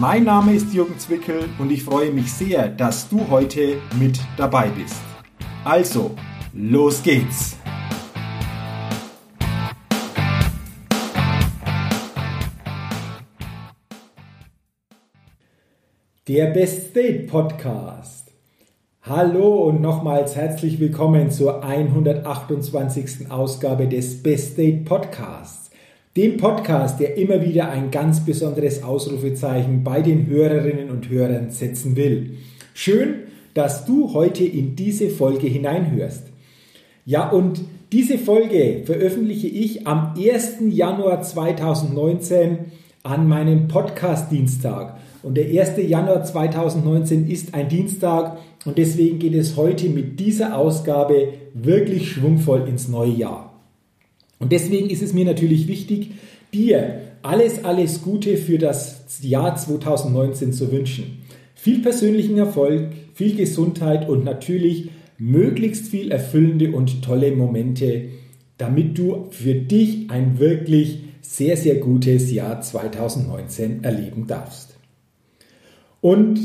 Mein Name ist Jürgen Zwickel und ich freue mich sehr, dass du heute mit dabei bist. Also, los geht's! Der Best State Podcast. Hallo und nochmals herzlich willkommen zur 128. Ausgabe des Best State Podcasts dem Podcast, der immer wieder ein ganz besonderes Ausrufezeichen bei den Hörerinnen und Hörern setzen will. Schön, dass du heute in diese Folge hineinhörst. Ja, und diese Folge veröffentliche ich am 1. Januar 2019 an meinem Podcast-Dienstag. Und der 1. Januar 2019 ist ein Dienstag und deswegen geht es heute mit dieser Ausgabe wirklich schwungvoll ins neue Jahr. Und deswegen ist es mir natürlich wichtig, dir alles, alles Gute für das Jahr 2019 zu wünschen. Viel persönlichen Erfolg, viel Gesundheit und natürlich möglichst viel erfüllende und tolle Momente, damit du für dich ein wirklich sehr, sehr gutes Jahr 2019 erleben darfst. Und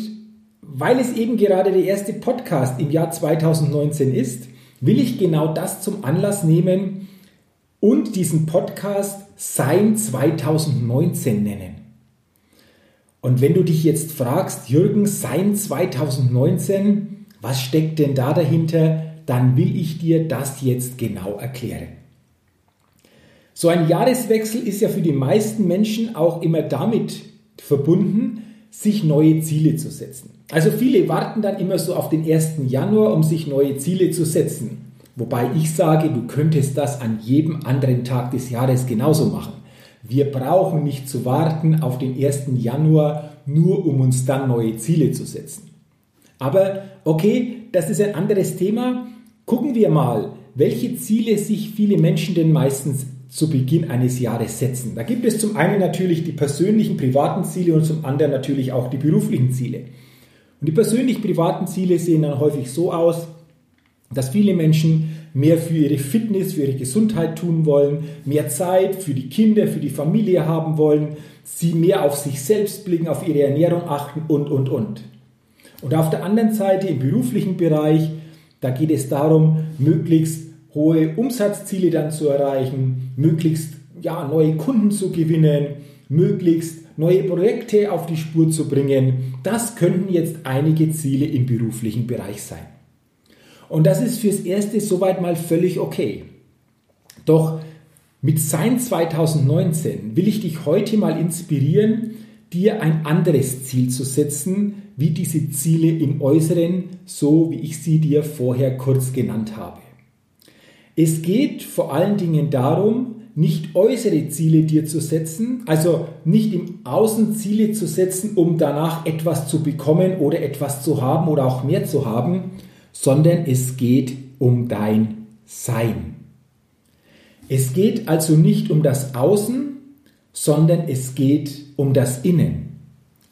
weil es eben gerade der erste Podcast im Jahr 2019 ist, will ich genau das zum Anlass nehmen, und diesen Podcast Sein 2019 nennen. Und wenn du dich jetzt fragst, Jürgen, Sein 2019, was steckt denn da dahinter, dann will ich dir das jetzt genau erklären. So ein Jahreswechsel ist ja für die meisten Menschen auch immer damit verbunden, sich neue Ziele zu setzen. Also viele warten dann immer so auf den 1. Januar, um sich neue Ziele zu setzen. Wobei ich sage, du könntest das an jedem anderen Tag des Jahres genauso machen. Wir brauchen nicht zu warten auf den 1. Januar, nur um uns dann neue Ziele zu setzen. Aber okay, das ist ein anderes Thema. Gucken wir mal, welche Ziele sich viele Menschen denn meistens zu Beginn eines Jahres setzen. Da gibt es zum einen natürlich die persönlichen privaten Ziele und zum anderen natürlich auch die beruflichen Ziele. Und die persönlich privaten Ziele sehen dann häufig so aus, dass viele Menschen mehr für ihre Fitness, für ihre Gesundheit tun wollen, mehr Zeit für die Kinder, für die Familie haben wollen, sie mehr auf sich selbst blicken, auf ihre Ernährung achten und, und, und. Und auf der anderen Seite im beruflichen Bereich, da geht es darum, möglichst hohe Umsatzziele dann zu erreichen, möglichst ja, neue Kunden zu gewinnen, möglichst neue Projekte auf die Spur zu bringen. Das könnten jetzt einige Ziele im beruflichen Bereich sein. Und das ist fürs Erste soweit mal völlig okay. Doch mit Sein 2019 will ich dich heute mal inspirieren, dir ein anderes Ziel zu setzen, wie diese Ziele im Äußeren, so wie ich sie dir vorher kurz genannt habe. Es geht vor allen Dingen darum, nicht äußere Ziele dir zu setzen, also nicht im Außen Ziele zu setzen, um danach etwas zu bekommen oder etwas zu haben oder auch mehr zu haben, sondern es geht um dein Sein. Es geht also nicht um das Außen, sondern es geht um das Innen.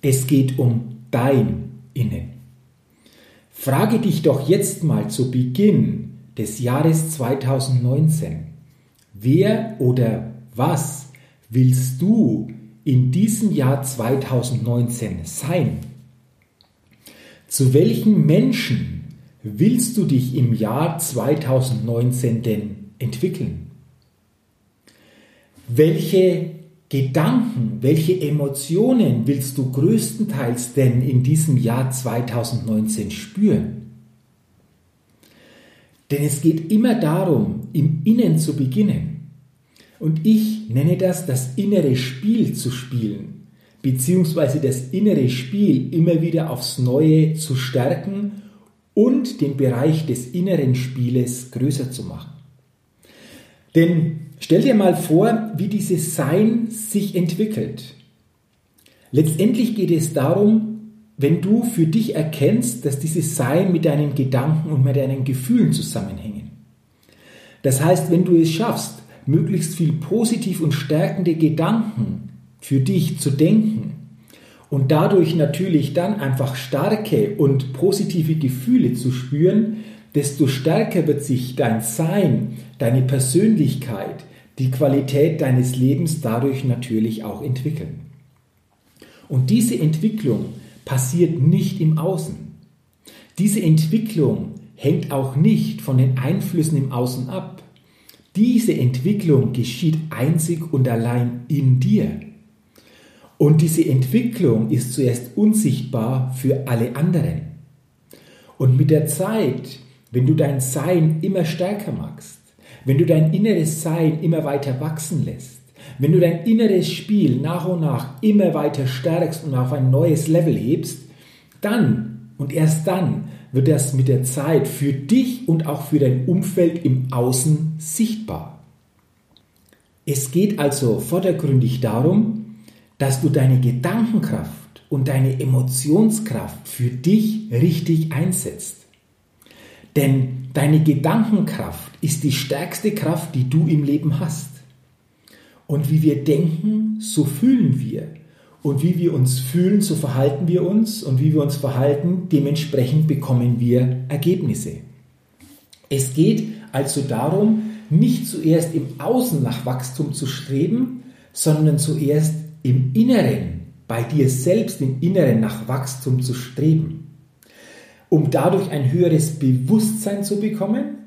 Es geht um dein Innen. Frage dich doch jetzt mal zu Beginn des Jahres 2019, wer oder was willst du in diesem Jahr 2019 sein? Zu welchen Menschen willst du dich im Jahr 2019 denn entwickeln? Welche Gedanken, welche Emotionen willst du größtenteils denn in diesem Jahr 2019 spüren? Denn es geht immer darum, im Innen zu beginnen. Und ich nenne das das innere Spiel zu spielen, beziehungsweise das innere Spiel immer wieder aufs Neue zu stärken und den Bereich des inneren Spieles größer zu machen. Denn stell dir mal vor, wie dieses Sein sich entwickelt. Letztendlich geht es darum, wenn du für dich erkennst, dass dieses Sein mit deinen Gedanken und mit deinen Gefühlen zusammenhängen. Das heißt, wenn du es schaffst, möglichst viel positiv und stärkende Gedanken für dich zu denken und dadurch natürlich dann einfach starke und positive Gefühle zu spüren, desto stärker wird sich dein Sein, deine Persönlichkeit, die Qualität deines Lebens dadurch natürlich auch entwickeln. Und diese Entwicklung passiert nicht im Außen. Diese Entwicklung hängt auch nicht von den Einflüssen im Außen ab. Diese Entwicklung geschieht einzig und allein in dir. Und diese Entwicklung ist zuerst unsichtbar für alle anderen. Und mit der Zeit, wenn du dein Sein immer stärker machst, wenn du dein inneres Sein immer weiter wachsen lässt, wenn du dein inneres Spiel nach und nach immer weiter stärkst und auf ein neues Level hebst, dann und erst dann wird das mit der Zeit für dich und auch für dein Umfeld im Außen sichtbar. Es geht also vordergründig darum, dass du deine Gedankenkraft und deine Emotionskraft für dich richtig einsetzt. Denn deine Gedankenkraft ist die stärkste Kraft, die du im Leben hast. Und wie wir denken, so fühlen wir. Und wie wir uns fühlen, so verhalten wir uns. Und wie wir uns verhalten, dementsprechend bekommen wir Ergebnisse. Es geht also darum, nicht zuerst im Außen nach Wachstum zu streben, sondern zuerst im Inneren, bei dir selbst im Inneren nach Wachstum zu streben. Um dadurch ein höheres Bewusstsein zu bekommen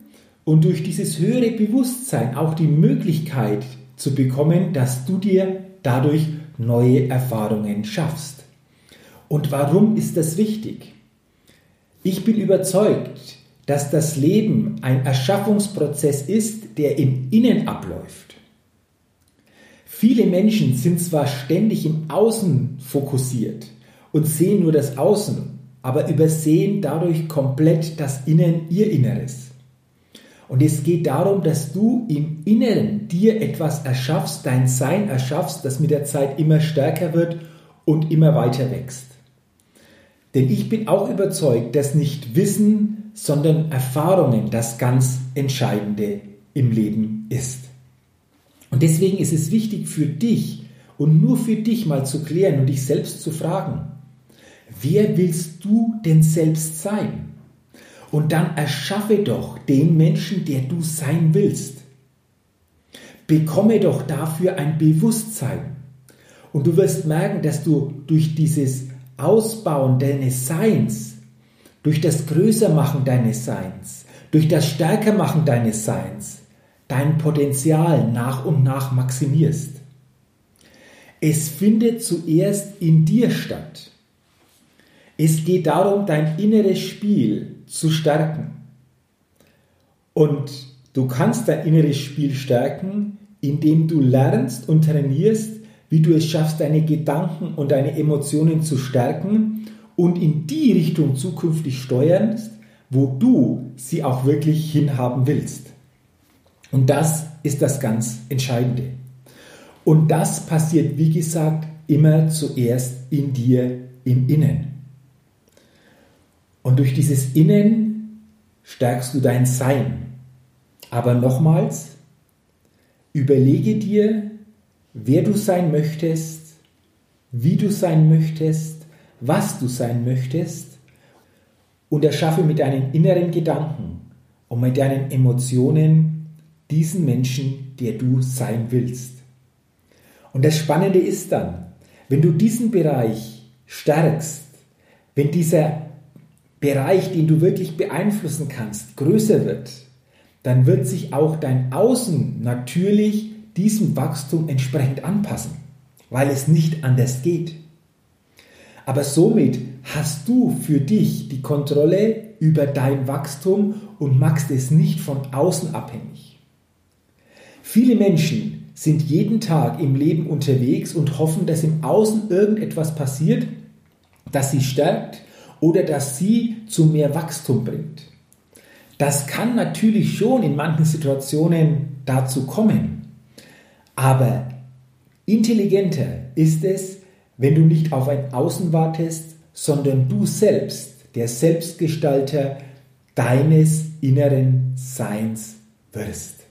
und durch dieses höhere Bewusstsein auch die Möglichkeit zu bekommen, dass du dir dadurch neue Erfahrungen schaffst. Und warum ist das wichtig? Ich bin überzeugt, dass das Leben ein Erschaffungsprozess ist, der im Innen abläuft. Viele Menschen sind zwar ständig im Außen fokussiert und sehen nur das Außen, aber übersehen dadurch komplett das Innen, ihr Inneres. Und es geht darum, dass du im Inneren dir etwas erschaffst, dein Sein erschaffst, das mit der Zeit immer stärker wird und immer weiter wächst. Denn ich bin auch überzeugt, dass nicht Wissen, sondern Erfahrungen das ganz Entscheidende im Leben ist. Und deswegen ist es wichtig für dich und nur für dich mal zu klären und dich selbst zu fragen, wer willst du denn selbst sein? Und dann erschaffe doch den Menschen, der du sein willst. Bekomme doch dafür ein Bewusstsein. Und du wirst merken, dass du durch dieses Ausbauen deines Seins, durch das Größermachen deines Seins, durch das Stärkermachen deines Seins, dein Potenzial nach und nach maximierst. Es findet zuerst in dir statt. Es geht darum, dein inneres Spiel zu stärken. Und du kannst dein inneres Spiel stärken, indem du lernst und trainierst, wie du es schaffst, deine Gedanken und deine Emotionen zu stärken und in die Richtung zukünftig steuerst, wo du sie auch wirklich hinhaben willst. Und das ist das ganz Entscheidende. Und das passiert, wie gesagt, immer zuerst in dir im Innen. Und durch dieses Innen stärkst du dein Sein. Aber nochmals, überlege dir, wer du sein möchtest, wie du sein möchtest, was du sein möchtest und erschaffe mit deinen inneren Gedanken und mit deinen Emotionen diesen Menschen, der du sein willst. Und das Spannende ist dann, wenn du diesen Bereich stärkst, wenn dieser Bereich, den du wirklich beeinflussen kannst, größer wird, dann wird sich auch dein Außen natürlich diesem Wachstum entsprechend anpassen, weil es nicht anders geht. Aber somit hast du für dich die Kontrolle über dein Wachstum und machst es nicht von außen abhängig. Viele Menschen sind jeden Tag im Leben unterwegs und hoffen, dass im Außen irgendetwas passiert, das sie stärkt oder dass sie zu mehr Wachstum bringt. Das kann natürlich schon in manchen Situationen dazu kommen. Aber intelligenter ist es, wenn du nicht auf ein Außen wartest, sondern du selbst, der Selbstgestalter deines inneren Seins wirst.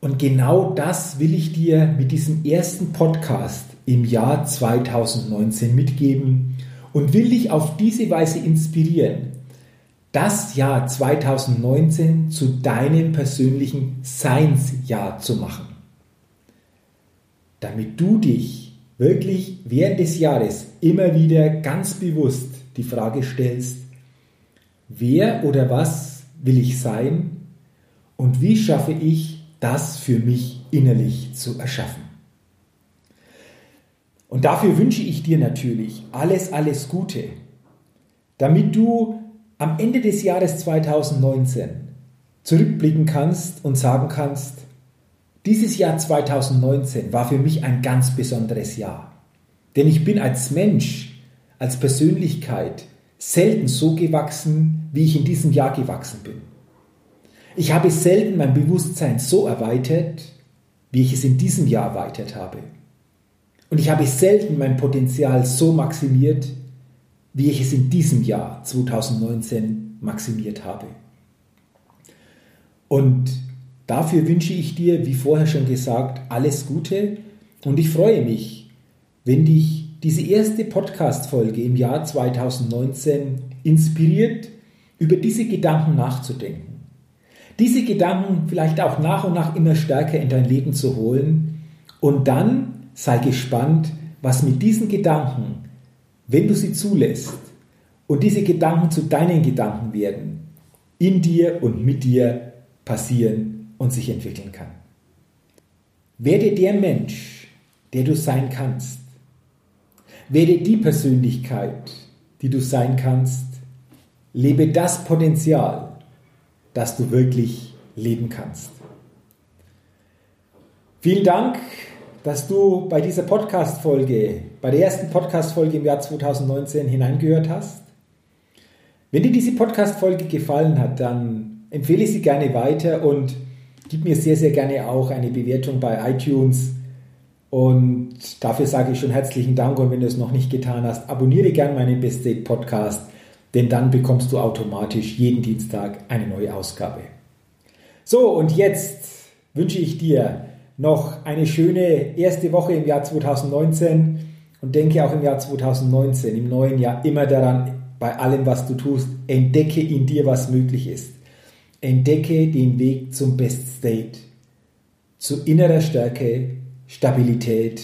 Und genau das will ich dir mit diesem ersten Podcast im Jahr 2019 mitgeben und will dich auf diese Weise inspirieren, das Jahr 2019 zu deinem persönlichen Seinsjahr zu machen. Damit du dich wirklich während des Jahres immer wieder ganz bewusst die Frage stellst, wer oder was will ich sein und wie schaffe ich das für mich innerlich zu erschaffen. Und dafür wünsche ich dir natürlich alles, alles Gute, damit du am Ende des Jahres 2019 zurückblicken kannst und sagen kannst, dieses Jahr 2019 war für mich ein ganz besonderes Jahr. Denn ich bin als Mensch, als Persönlichkeit selten so gewachsen, wie ich in diesem Jahr gewachsen bin. Ich habe selten mein Bewusstsein so erweitert, wie ich es in diesem Jahr erweitert habe. Und ich habe selten mein Potenzial so maximiert, wie ich es in diesem Jahr 2019 maximiert habe. Und dafür wünsche ich dir, wie vorher schon gesagt, alles Gute und ich freue mich, wenn dich diese erste Podcast-Folge im Jahr 2019 inspiriert, über diese Gedanken nachzudenken. Diese Gedanken vielleicht auch nach und nach immer stärker in dein Leben zu holen und dann sei gespannt, was mit diesen Gedanken, wenn du sie zulässt und diese Gedanken zu deinen Gedanken werden, in dir und mit dir passieren und sich entwickeln kann. Werde der Mensch, der du sein kannst. Werde die Persönlichkeit, die du sein kannst. Lebe das Potenzial, das du wirklich leben kannst. Vielen Dank dass du bei dieser Podcast-Folge, bei der ersten Podcast-Folge im Jahr 2019 hineingehört hast. Wenn dir diese Podcast-Folge gefallen hat, dann empfehle ich sie gerne weiter und gib mir sehr, sehr gerne auch eine Bewertung bei iTunes. Und dafür sage ich schon herzlichen Dank. Und wenn du es noch nicht getan hast, abonniere gerne meinen Best Date Podcast, denn dann bekommst du automatisch jeden Dienstag eine neue Ausgabe. So, und jetzt wünsche ich dir noch eine schöne erste Woche im Jahr 2019 und denke auch im Jahr 2019, im neuen Jahr immer daran, bei allem, was du tust, entdecke in dir, was möglich ist. Entdecke den Weg zum Best State, zu innerer Stärke, Stabilität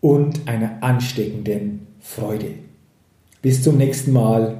und einer ansteckenden Freude. Bis zum nächsten Mal,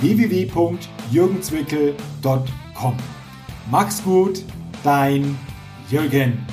www.jürgenzwickel.com. Mach's gut, dein Jürgen.